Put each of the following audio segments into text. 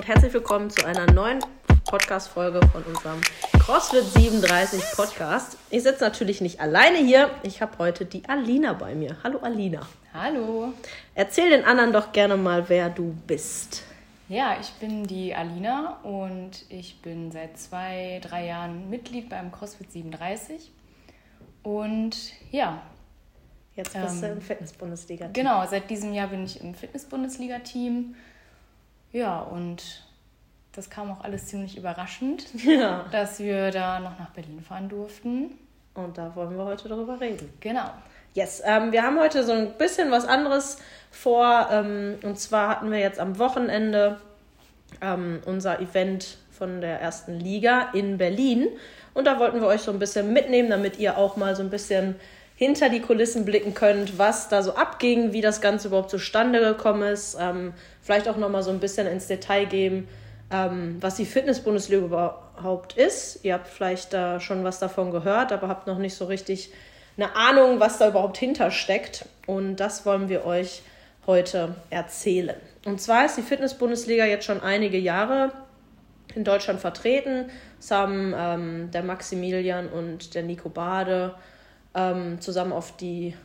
und herzlich willkommen zu einer neuen Podcast-Folge von unserem CrossFit 37 Podcast. Ich sitze natürlich nicht alleine hier. Ich habe heute die Alina bei mir. Hallo Alina. Hallo. Erzähl den anderen doch gerne mal, wer du bist. Ja, ich bin die Alina und ich bin seit zwei, drei Jahren Mitglied beim CrossFit 37. Und ja. Jetzt bist ähm, du im Fitness-Bundesliga-Team. Genau, seit diesem Jahr bin ich im Fitness-Bundesliga-Team. Ja, und das kam auch alles ziemlich überraschend, ja. dass wir da noch nach Berlin fahren durften. Und da wollen wir heute darüber reden. Genau. Yes, ähm, wir haben heute so ein bisschen was anderes vor. Ähm, und zwar hatten wir jetzt am Wochenende ähm, unser Event von der ersten Liga in Berlin. Und da wollten wir euch so ein bisschen mitnehmen, damit ihr auch mal so ein bisschen hinter die Kulissen blicken könnt, was da so abging, wie das Ganze überhaupt zustande gekommen ist. Vielleicht auch noch mal so ein bisschen ins Detail geben, ähm, was die Fitness-Bundesliga überhaupt ist. Ihr habt vielleicht da schon was davon gehört, aber habt noch nicht so richtig eine Ahnung, was da überhaupt hintersteckt. Und das wollen wir euch heute erzählen. Und zwar ist die Fitness-Bundesliga jetzt schon einige Jahre in Deutschland vertreten. Es haben ähm, der Maximilian und der Nico Bade ähm, zusammen auf die,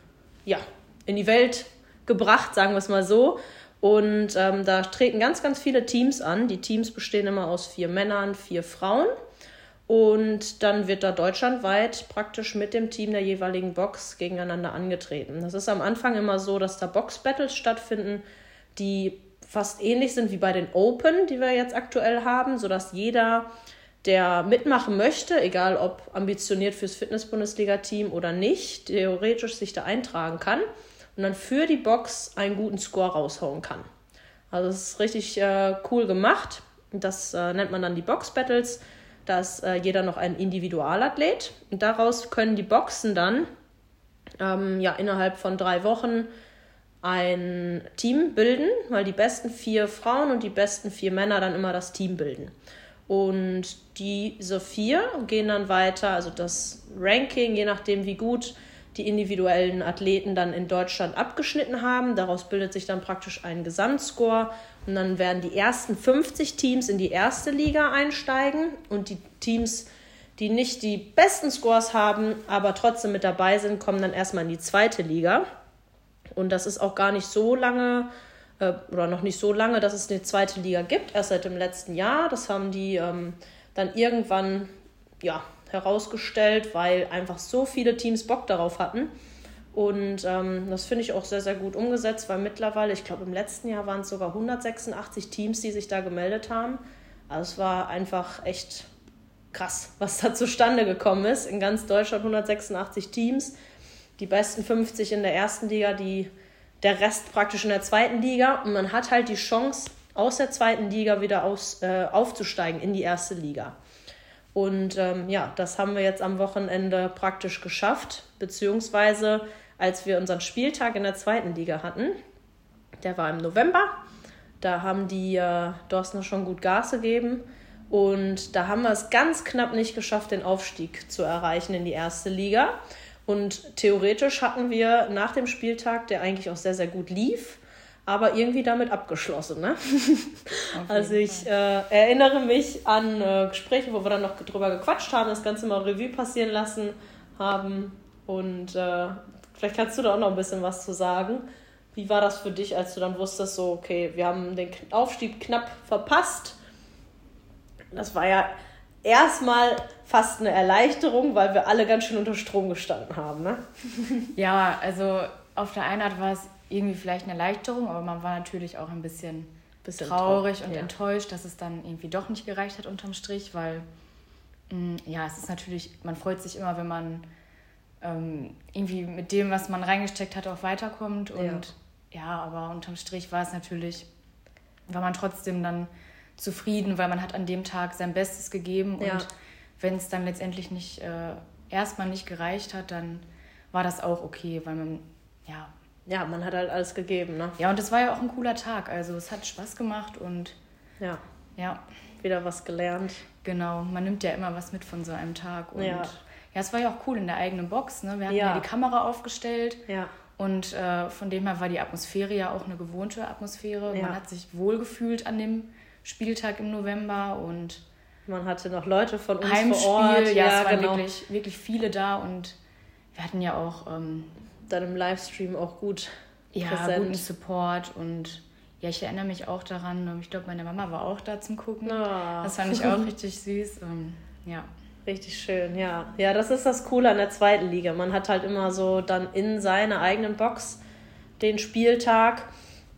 ja, in die Welt gebracht, sagen wir es mal so. Und ähm, da treten ganz, ganz viele Teams an. Die Teams bestehen immer aus vier Männern, vier Frauen. Und dann wird da deutschlandweit praktisch mit dem Team der jeweiligen Box gegeneinander angetreten. Das ist am Anfang immer so, dass da Box-Battles stattfinden, die fast ähnlich sind wie bei den Open, die wir jetzt aktuell haben, sodass jeder, der mitmachen möchte, egal ob ambitioniert fürs Fitness-Bundesliga-Team oder nicht, theoretisch sich da eintragen kann und dann für die Box einen guten Score raushauen kann. Also das ist richtig äh, cool gemacht. Das äh, nennt man dann die Box-Battles da ist äh, jeder noch ein Individualathlet und daraus können die Boxen dann ähm, ja, innerhalb von drei Wochen ein Team bilden, weil die besten vier Frauen und die besten vier Männer dann immer das Team bilden. Und diese vier gehen dann weiter, also das Ranking, je nachdem wie gut die individuellen Athleten dann in Deutschland abgeschnitten haben. Daraus bildet sich dann praktisch ein Gesamtscore und dann werden die ersten 50 Teams in die erste Liga einsteigen und die Teams, die nicht die besten Scores haben, aber trotzdem mit dabei sind, kommen dann erstmal in die zweite Liga. Und das ist auch gar nicht so lange äh, oder noch nicht so lange, dass es eine zweite Liga gibt, erst seit dem letzten Jahr. Das haben die ähm, dann irgendwann ja, herausgestellt, weil einfach so viele Teams Bock darauf hatten. Und ähm, das finde ich auch sehr, sehr gut umgesetzt, weil mittlerweile, ich glaube im letzten Jahr waren es sogar 186 Teams, die sich da gemeldet haben. Also es war einfach echt krass, was da zustande gekommen ist. In ganz Deutschland 186 Teams, die besten 50 in der ersten Liga, die, der Rest praktisch in der zweiten Liga. Und man hat halt die Chance, aus der zweiten Liga wieder aus, äh, aufzusteigen in die erste Liga. Und ähm, ja, das haben wir jetzt am Wochenende praktisch geschafft, beziehungsweise als wir unseren Spieltag in der zweiten Liga hatten. Der war im November. Da haben die äh, Dorstner schon gut Gas gegeben. Und da haben wir es ganz knapp nicht geschafft, den Aufstieg zu erreichen in die erste Liga. Und theoretisch hatten wir nach dem Spieltag, der eigentlich auch sehr, sehr gut lief, aber irgendwie damit abgeschlossen. Ne? Also ich äh, erinnere mich an äh, Gespräche, wo wir dann noch drüber gequatscht haben, das Ganze mal Revue passieren lassen haben. Und äh, vielleicht kannst du da auch noch ein bisschen was zu sagen. Wie war das für dich, als du dann wusstest, so, okay, wir haben den Aufstieg knapp verpasst? Das war ja erstmal fast eine Erleichterung, weil wir alle ganz schön unter Strom gestanden haben. Ne? Ja, also auf der einen Art war es irgendwie vielleicht eine Erleichterung, aber man war natürlich auch ein bisschen, bisschen traurig und ja. enttäuscht, dass es dann irgendwie doch nicht gereicht hat unterm Strich, weil mh, mm, ja, es ist natürlich, man freut sich immer, wenn man ähm, irgendwie mit dem, was man reingesteckt hat, auch weiterkommt. Und ja. ja, aber unterm Strich war es natürlich, war man trotzdem dann zufrieden, weil man hat an dem Tag sein Bestes gegeben ja. und wenn es dann letztendlich nicht äh, erstmal nicht gereicht hat, dann war das auch okay, weil man ja ja, man hat halt alles gegeben, ne? Ja, und es war ja auch ein cooler Tag. Also es hat Spaß gemacht und ja. Ja. Wieder was gelernt. Genau, man nimmt ja immer was mit von so einem Tag. Und ja, ja es war ja auch cool in der eigenen Box, ne? Wir hatten ja, ja die Kamera aufgestellt. Ja. Und äh, von dem her war die Atmosphäre ja auch eine gewohnte Atmosphäre. Ja. Man hat sich wohlgefühlt an dem Spieltag im November und man hatte noch Leute von uns Heimspiel, vor Ort. Ja, ja es waren genau. wirklich, wirklich viele da und wir hatten ja auch ähm, dann im Livestream auch gut ja, präsent. guten Support und ja, ich erinnere mich auch daran, ich glaube, meine Mama war auch da zum Gucken. Oh. Das fand ich auch richtig süß. Und, ja. Richtig schön, ja. Ja, das ist das Coole an der zweiten Liga. Man hat halt immer so dann in seiner eigenen Box den Spieltag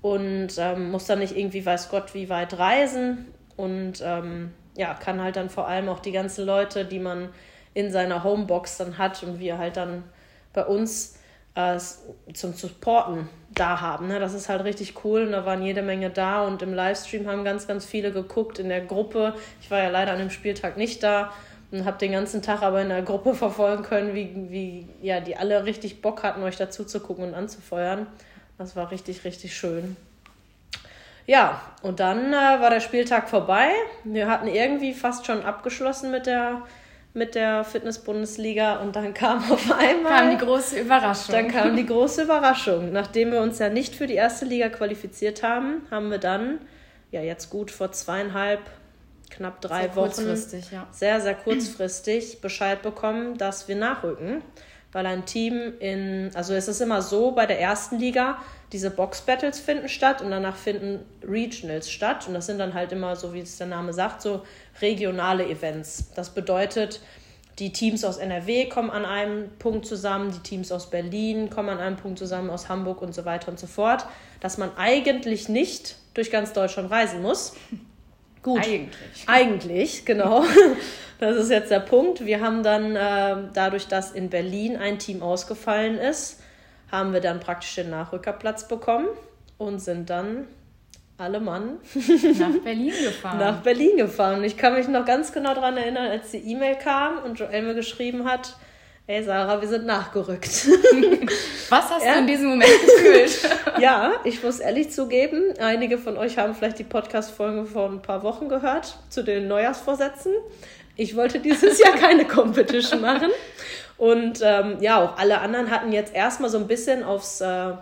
und ähm, muss dann nicht irgendwie, weiß Gott, wie weit reisen und ähm, ja, kann halt dann vor allem auch die ganzen Leute, die man in seiner Homebox dann hat und wir halt dann bei uns äh, zum Supporten da haben. Ne? Das ist halt richtig cool und da waren jede Menge da und im Livestream haben ganz, ganz viele geguckt in der Gruppe. Ich war ja leider an dem Spieltag nicht da und habe den ganzen Tag aber in der Gruppe verfolgen können, wie, wie ja, die alle richtig Bock hatten, euch dazu zu gucken und anzufeuern. Das war richtig, richtig schön. Ja, und dann äh, war der Spieltag vorbei. Wir hatten irgendwie fast schon abgeschlossen mit der mit der Fitness-Bundesliga und dann kam auf einmal. Kam die große Überraschung. Dann kam die große Überraschung. Nachdem wir uns ja nicht für die erste Liga qualifiziert haben, haben wir dann, ja, jetzt gut vor zweieinhalb, knapp drei sehr Wochen, kurzfristig, ja. sehr, sehr kurzfristig Bescheid bekommen, dass wir nachrücken. Weil ein Team in, also es ist immer so bei der ersten Liga, diese Box-Battles finden statt und danach finden Regionals statt. Und das sind dann halt immer, so wie es der Name sagt, so regionale Events. Das bedeutet, die Teams aus NRW kommen an einem Punkt zusammen, die Teams aus Berlin kommen an einem Punkt zusammen, aus Hamburg und so weiter und so fort. Dass man eigentlich nicht durch ganz Deutschland reisen muss. Gut. Eigentlich. Eigentlich, genau. Das ist jetzt der Punkt. Wir haben dann äh, dadurch, dass in Berlin ein Team ausgefallen ist, haben wir dann praktisch den Nachrückerplatz bekommen und sind dann alle Mann nach Berlin gefahren. nach Berlin gefahren. Ich kann mich noch ganz genau daran erinnern, als die E-Mail kam und Joel mir geschrieben hat, Ey Sarah, wir sind nachgerückt. Was hast ja. du in diesem Moment gefühlt? ja, ich muss ehrlich zugeben, einige von euch haben vielleicht die Podcast-Folge vor ein paar Wochen gehört zu den Neujahrsvorsätzen. Ich wollte dieses Jahr keine Competition machen. Und ähm, ja, auch alle anderen hatten jetzt erstmal so ein bisschen aufs, äh,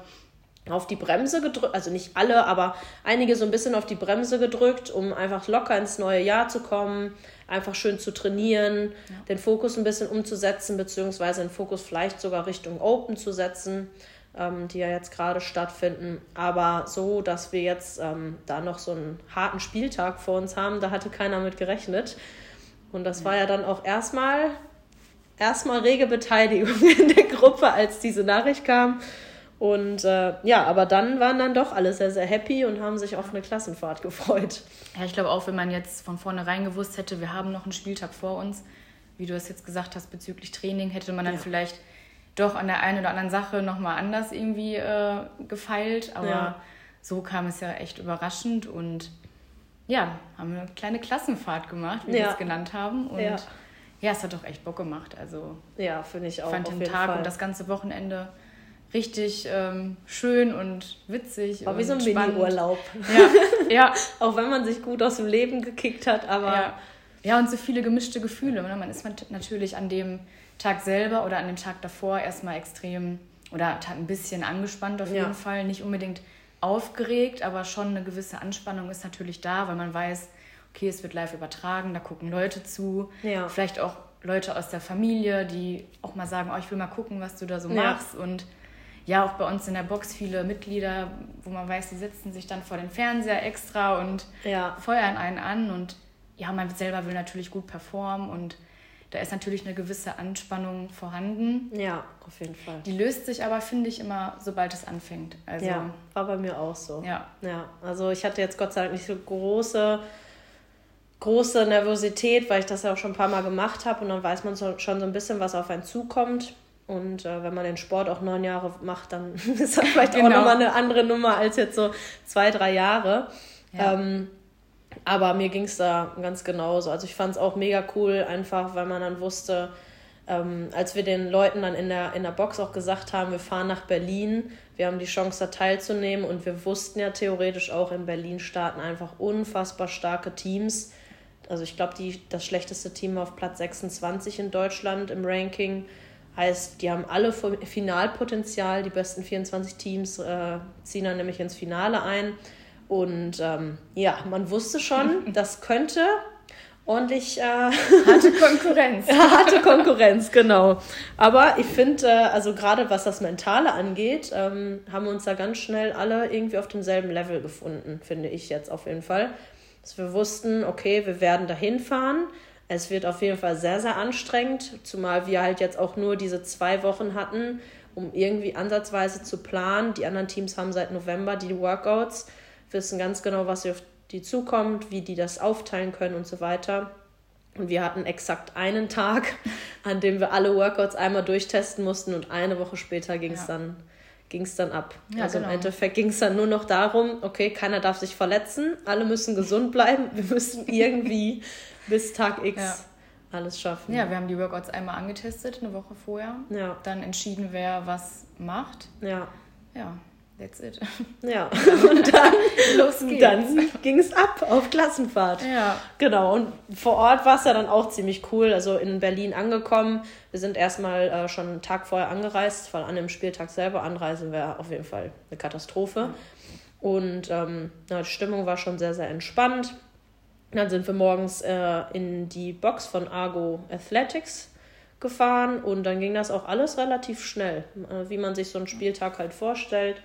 auf die Bremse gedrückt, also nicht alle, aber einige so ein bisschen auf die Bremse gedrückt, um einfach locker ins neue Jahr zu kommen, einfach schön zu trainieren, ja. den Fokus ein bisschen umzusetzen, beziehungsweise den Fokus vielleicht sogar Richtung Open zu setzen, ähm, die ja jetzt gerade stattfinden. Aber so, dass wir jetzt ähm, da noch so einen harten Spieltag vor uns haben, da hatte keiner mit gerechnet. Und das ja. war ja dann auch erstmal erstmal rege Beteiligung in der Gruppe, als diese Nachricht kam. Und äh, ja, aber dann waren dann doch alle sehr, sehr happy und haben sich auf eine Klassenfahrt gefreut. Ja, ich glaube auch, wenn man jetzt von vornherein gewusst hätte, wir haben noch einen Spieltag vor uns, wie du es jetzt gesagt hast bezüglich Training, hätte man dann ja. vielleicht doch an der einen oder anderen Sache nochmal anders irgendwie äh, gefeilt. Aber ja. so kam es ja echt überraschend und ja, haben eine kleine Klassenfahrt gemacht, wie ja. wir es genannt haben. Und ja ja, es hat doch echt Bock gemacht. Also ja, finde ich auch. Fand den Tag Fall. und das ganze Wochenende richtig ähm, schön und witzig. War wie so ein Mini-Urlaub. Ja, ja. auch wenn man sich gut aus dem Leben gekickt hat, aber. Ja, ja und so viele gemischte Gefühle. Ne? Man ist natürlich an dem Tag selber oder an dem Tag davor erstmal extrem oder ein bisschen angespannt auf jeden ja. Fall. Nicht unbedingt aufgeregt, aber schon eine gewisse Anspannung ist natürlich da, weil man weiß, okay, es wird live übertragen, da gucken Leute zu. Ja. Vielleicht auch Leute aus der Familie, die auch mal sagen, oh, ich will mal gucken, was du da so ja. machst. Und ja, auch bei uns in der Box viele Mitglieder, wo man weiß, die sitzen sich dann vor den Fernseher extra und ja. feuern einen an. Und ja, man selber will natürlich gut performen und da ist natürlich eine gewisse Anspannung vorhanden. Ja, auf jeden Fall. Die löst sich aber, finde ich, immer, sobald es anfängt. Also, ja, war bei mir auch so. Ja. ja. Also ich hatte jetzt Gott sei Dank nicht so große große Nervosität, weil ich das ja auch schon ein paar Mal gemacht habe und dann weiß man so, schon so ein bisschen, was auf einen zukommt. Und äh, wenn man den Sport auch neun Jahre macht, dann ist das vielleicht genau. auch nochmal eine andere Nummer als jetzt so zwei, drei Jahre. Ja. Ähm, aber mir ging es da ganz genauso. Also ich fand es auch mega cool, einfach weil man dann wusste, ähm, als wir den Leuten dann in der, in der Box auch gesagt haben, wir fahren nach Berlin, wir haben die Chance da teilzunehmen und wir wussten ja theoretisch auch in Berlin starten einfach unfassbar starke Teams also ich glaube, das schlechteste Team auf Platz 26 in Deutschland im Ranking. Heißt, die haben alle Finalpotenzial. Die besten 24 Teams äh, ziehen dann nämlich ins Finale ein. Und ähm, ja, man wusste schon, das könnte ordentlich äh, harte Konkurrenz. harte Konkurrenz, genau. Aber ich finde, äh, also gerade was das Mentale angeht, ähm, haben wir uns da ganz schnell alle irgendwie auf demselben Level gefunden, finde ich jetzt auf jeden Fall. Dass wir wussten, okay, wir werden dahin fahren. Es wird auf jeden Fall sehr, sehr anstrengend, zumal wir halt jetzt auch nur diese zwei Wochen hatten, um irgendwie ansatzweise zu planen. Die anderen Teams haben seit November die Workouts, wissen ganz genau, was auf die zukommt, wie die das aufteilen können und so weiter. Und wir hatten exakt einen Tag, an dem wir alle Workouts einmal durchtesten mussten und eine Woche später ging es ja. dann ging's dann ab. Ja, also genau. im Endeffekt ging es dann nur noch darum, okay, keiner darf sich verletzen, alle müssen gesund bleiben, wir müssen irgendwie bis Tag X ja. alles schaffen. Ja, wir haben die Workouts einmal angetestet, eine Woche vorher. Ja. Dann entschieden, wer was macht. Ja. Ja, That's it. Ja, und dann, Los geht's. dann ging es ab auf Klassenfahrt. Ja. Genau, und vor Ort war es ja dann auch ziemlich cool. Also in Berlin angekommen. Wir sind erstmal äh, schon einen Tag vorher angereist, weil an dem Spieltag selber anreisen wäre auf jeden Fall eine Katastrophe. Und ähm, na, die Stimmung war schon sehr, sehr entspannt. Dann sind wir morgens äh, in die Box von Argo Athletics gefahren und dann ging das auch alles relativ schnell, äh, wie man sich so einen Spieltag halt vorstellt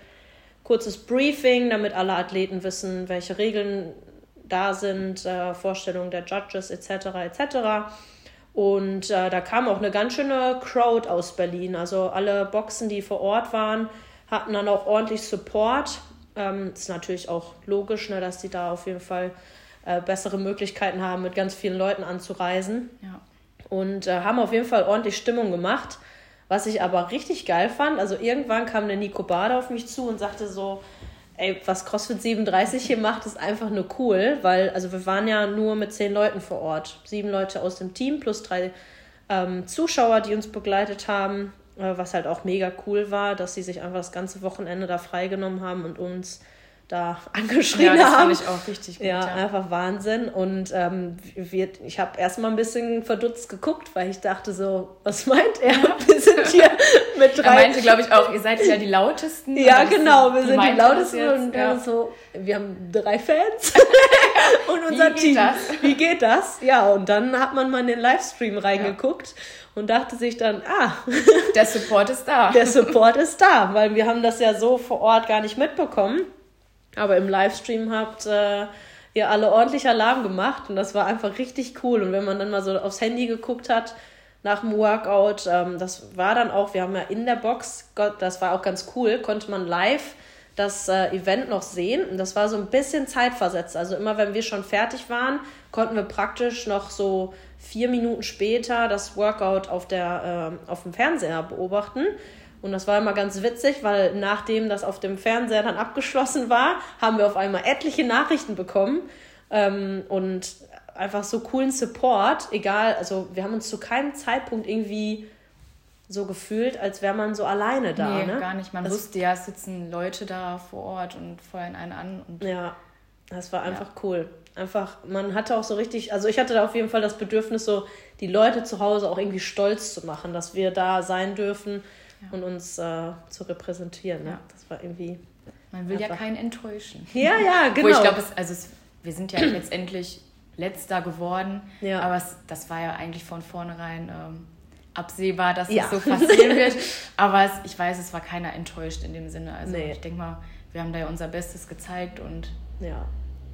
kurzes Briefing, damit alle Athleten wissen, welche Regeln da sind, äh, Vorstellungen der Judges etc. etc. Und äh, da kam auch eine ganz schöne Crowd aus Berlin. Also alle Boxen, die vor Ort waren, hatten dann auch ordentlich Support. Ähm, ist natürlich auch logisch, ne, dass die da auf jeden Fall äh, bessere Möglichkeiten haben, mit ganz vielen Leuten anzureisen. Ja. Und äh, haben auf jeden Fall ordentlich Stimmung gemacht. Was ich aber richtig geil fand, also irgendwann kam der Nico Bade auf mich zu und sagte so, ey, was CrossFit 37 hier macht, ist einfach nur cool, weil, also wir waren ja nur mit zehn Leuten vor Ort. Sieben Leute aus dem Team plus drei ähm, Zuschauer, die uns begleitet haben, äh, was halt auch mega cool war, dass sie sich einfach das ganze Wochenende da freigenommen haben und uns da angeschrien ja, das haben. Ich auch richtig gut. Ja, ja. einfach Wahnsinn. Und ähm, wir, ich habe erstmal ein bisschen verdutzt geguckt, weil ich dachte so, was meint er? Wir sind hier mit drei. Er meinte, glaube ich, auch, ihr seid ja die lautesten. Ja, genau, wir sind die lautesten und ja. so, wir haben drei Fans und unser wie Team. Das? Wie geht das? Ja, und dann hat man mal in den Livestream reingeguckt. Und dachte sich dann, ah, der Support ist da. Der Support ist da, weil wir haben das ja so vor Ort gar nicht mitbekommen. Aber im Livestream habt äh, ihr alle ordentlich Alarm gemacht und das war einfach richtig cool. Und wenn man dann mal so aufs Handy geguckt hat nach dem Workout, ähm, das war dann auch, wir haben ja in der Box, Gott, das war auch ganz cool, konnte man live das äh, Event noch sehen. Und das war so ein bisschen zeitversetzt. Also immer wenn wir schon fertig waren, konnten wir praktisch noch so vier Minuten später das Workout auf, der, äh, auf dem Fernseher beobachten. Und das war immer ganz witzig, weil nachdem das auf dem Fernseher dann abgeschlossen war, haben wir auf einmal etliche Nachrichten bekommen ähm, und einfach so coolen Support. Egal, also wir haben uns zu keinem Zeitpunkt irgendwie so gefühlt, als wäre man so alleine da. Nee, ne? gar nicht. Man das wusste ja, es sitzen Leute da vor Ort und feuern einen an. Und ja, das war einfach ja. cool. Einfach, man hatte auch so richtig, also ich hatte da auf jeden Fall das Bedürfnis, so die Leute zu Hause auch irgendwie stolz zu machen, dass wir da sein dürfen. Und uns äh, zu repräsentieren. Ne? Das war irgendwie. Man will einfach. ja keinen enttäuschen. Ja, ja, genau. Wo ich glaube, also es, wir sind ja letztendlich letzter geworden, ja. aber es, das war ja eigentlich von vornherein ähm, absehbar, dass ja. das so passieren wird. Aber es, ich weiß, es war keiner enttäuscht in dem Sinne. Also nee. ich denke mal, wir haben da ja unser Bestes gezeigt und ja,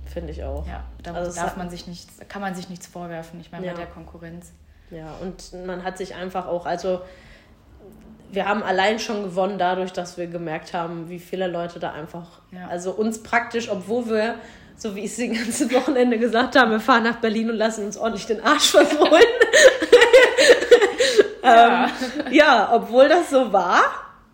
finde ich auch. Ja, da also darf man sich nichts, kann man sich nichts vorwerfen. Ich meine, ja. bei der Konkurrenz. Ja, und man hat sich einfach auch, also wir haben allein schon gewonnen dadurch, dass wir gemerkt haben, wie viele Leute da einfach, ja. also uns praktisch, obwohl wir, so wie ich es die ganze Wochenende gesagt habe, wir fahren nach Berlin und lassen uns ordentlich den Arsch verfreuen. ja. ähm, ja, obwohl das so war,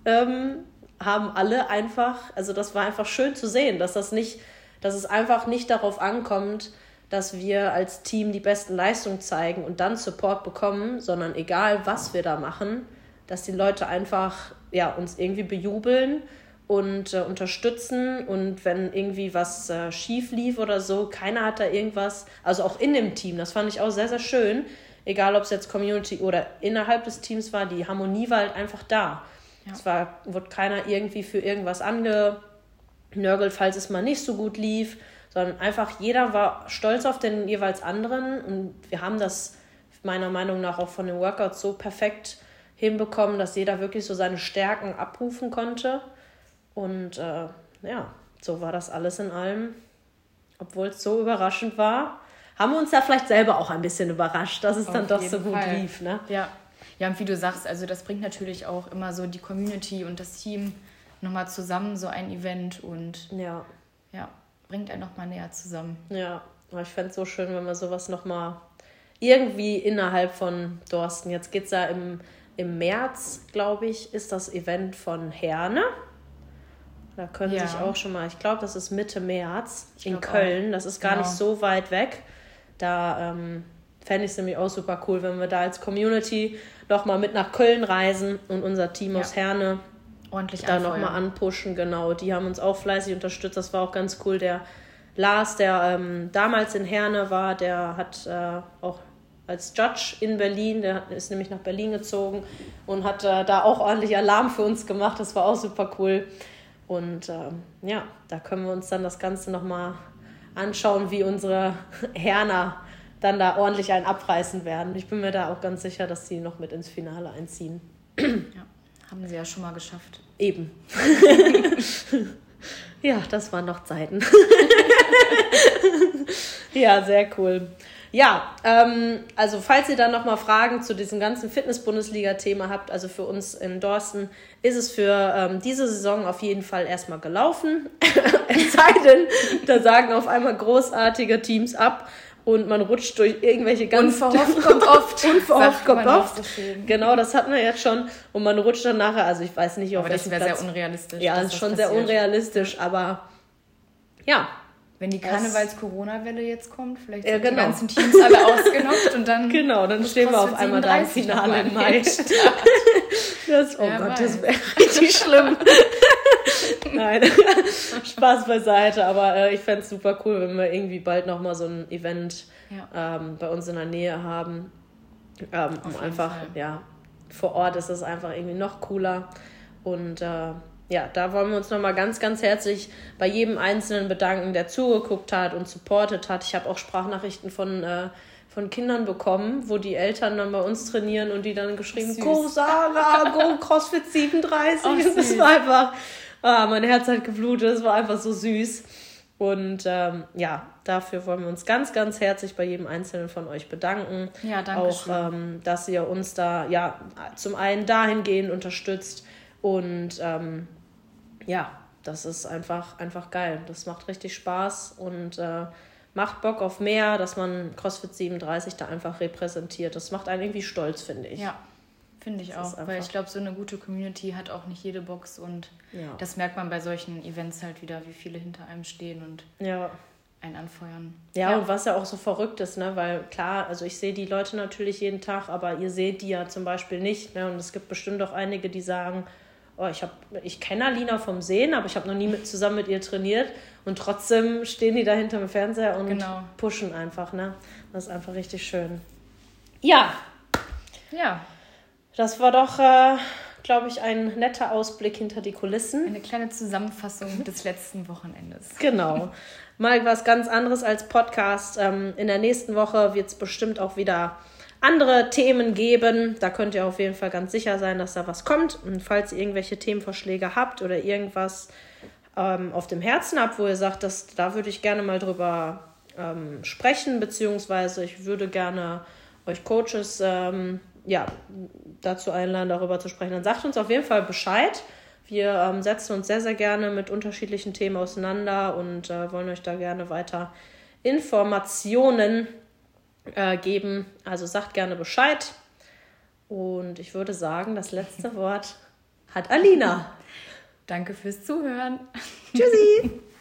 ähm, haben alle einfach, also das war einfach schön zu sehen, dass das nicht, dass es einfach nicht darauf ankommt, dass wir als Team die besten Leistungen zeigen und dann Support bekommen, sondern egal was wir da machen, dass die Leute einfach ja, uns irgendwie bejubeln und äh, unterstützen und wenn irgendwie was äh, schief lief oder so, keiner hat da irgendwas, also auch in dem Team, das fand ich auch sehr, sehr schön, egal ob es jetzt Community oder innerhalb des Teams war, die Harmonie war halt einfach da. Ja. Es war, wurde keiner irgendwie für irgendwas ange, nörgelt, falls es mal nicht so gut lief, sondern einfach jeder war stolz auf den jeweils anderen und wir haben das meiner Meinung nach auch von den Workouts so perfekt hinbekommen, dass jeder wirklich so seine Stärken abrufen konnte. Und äh, ja, so war das alles in allem. Obwohl es so überraschend war, haben wir uns ja vielleicht selber auch ein bisschen überrascht, dass es Auf dann doch so gut Fall. lief. Ne? Ja. ja, und wie du sagst, also das bringt natürlich auch immer so die Community und das Team nochmal zusammen, so ein Event und ja, ja bringt einen nochmal näher zusammen. Ja, ich fände es so schön, wenn wir sowas nochmal irgendwie innerhalb von Dorsten, jetzt geht es ja im, im März, glaube ich, ist das Event von Herne. Da können ja. sich auch schon mal, ich glaube, das ist Mitte März ich in Köln. Auch. Das ist gar genau. nicht so weit weg. Da ähm, fände ich es nämlich auch super cool, wenn wir da als Community nochmal mit nach Köln reisen und unser Team ja. aus Herne ordentlich da nochmal anpushen. Genau, die haben uns auch fleißig unterstützt. Das war auch ganz cool. Der Lars, der ähm, damals in Herne war, der hat äh, auch als Judge in Berlin, der ist nämlich nach Berlin gezogen und hat äh, da auch ordentlich Alarm für uns gemacht. Das war auch super cool. Und ähm, ja, da können wir uns dann das Ganze nochmal anschauen, wie unsere Herner dann da ordentlich einen abreißen werden. Ich bin mir da auch ganz sicher, dass sie noch mit ins Finale einziehen. Ja, haben sie ja schon mal geschafft. Eben. ja, das waren noch Zeiten. ja, sehr cool. Ja, ähm, also falls ihr dann nochmal Fragen zu diesem ganzen Fitness-Bundesliga-Thema habt, also für uns in Dorsten, ist es für ähm, diese Saison auf jeden Fall erstmal gelaufen. es sei denn, da sagen auf einmal großartige Teams ab und man rutscht durch irgendwelche ganz unverhofft kommt oft. Unverhofft kommt oft. so genau das hatten wir jetzt schon. Und man rutscht dann nachher also ich weiß nicht aber das wäre sehr unrealistisch ja das ist schon passiert. sehr unrealistisch aber ja wenn die Karnevals-Corona-Welle jetzt kommt, vielleicht sind ja, genau. die ganzen Teams alle ausgenockt und dann. Genau, dann stehen wir auf einmal da im Finale im Mai. das, oh ja, Gott, das wäre richtig schlimm. Nein, Spaß beiseite, aber äh, ich fände es super cool, wenn wir irgendwie bald nochmal so ein Event ja. ähm, bei uns in der Nähe haben. Ähm, um einfach, Fall. ja, vor Ort ist es einfach irgendwie noch cooler. Und äh, ja, da wollen wir uns nochmal ganz, ganz herzlich bei jedem Einzelnen bedanken, der zugeguckt hat und supportet hat. Ich habe auch Sprachnachrichten von, äh, von Kindern bekommen, wo die Eltern dann bei uns trainieren und die dann geschrieben, Süß. Go Sarah, go CrossFit 37. Oh, das war einfach, ah, mein Herz hat geblutet, es war einfach so süß. Und ähm, ja, dafür wollen wir uns ganz, ganz herzlich bei jedem Einzelnen von euch bedanken. Ja, danke Auch, ähm, dass ihr uns da ja zum einen dahingehend unterstützt, und ähm, ja, das ist einfach, einfach geil. Das macht richtig Spaß und äh, macht Bock auf mehr, dass man CrossFit 37 da einfach repräsentiert. Das macht einen irgendwie stolz, finde ich. Ja, finde ich das auch. Weil ich glaube, so eine gute Community hat auch nicht jede Box und ja. das merkt man bei solchen Events halt wieder, wie viele hinter einem stehen und ja. einen anfeuern. Ja, ja, und was ja auch so verrückt ist, ne? weil klar, also ich sehe die Leute natürlich jeden Tag, aber ihr seht die ja zum Beispiel nicht. Ne? Und es gibt bestimmt auch einige, die sagen, oh, ich, ich kenne Alina vom Sehen, aber ich habe noch nie mit, zusammen mit ihr trainiert. Und trotzdem stehen die da hinter dem Fernseher und genau. pushen einfach. Ne? Das ist einfach richtig schön. Ja. Ja. Das war doch, äh, glaube ich, ein netter Ausblick hinter die Kulissen. Eine kleine Zusammenfassung des letzten Wochenendes. Genau. Mal was ganz anderes als Podcast. Ähm, in der nächsten Woche wird es bestimmt auch wieder andere Themen geben. Da könnt ihr auf jeden Fall ganz sicher sein, dass da was kommt. Und falls ihr irgendwelche Themenvorschläge habt oder irgendwas ähm, auf dem Herzen habt, wo ihr sagt, dass, da würde ich gerne mal drüber ähm, sprechen, beziehungsweise ich würde gerne euch Coaches ähm, ja, dazu einladen, darüber zu sprechen, dann sagt uns auf jeden Fall Bescheid. Wir ähm, setzen uns sehr, sehr gerne mit unterschiedlichen Themen auseinander und äh, wollen euch da gerne weiter Informationen äh, geben. Also sagt gerne Bescheid. Und ich würde sagen, das letzte Wort hat Alina. Danke fürs Zuhören. Tschüssi.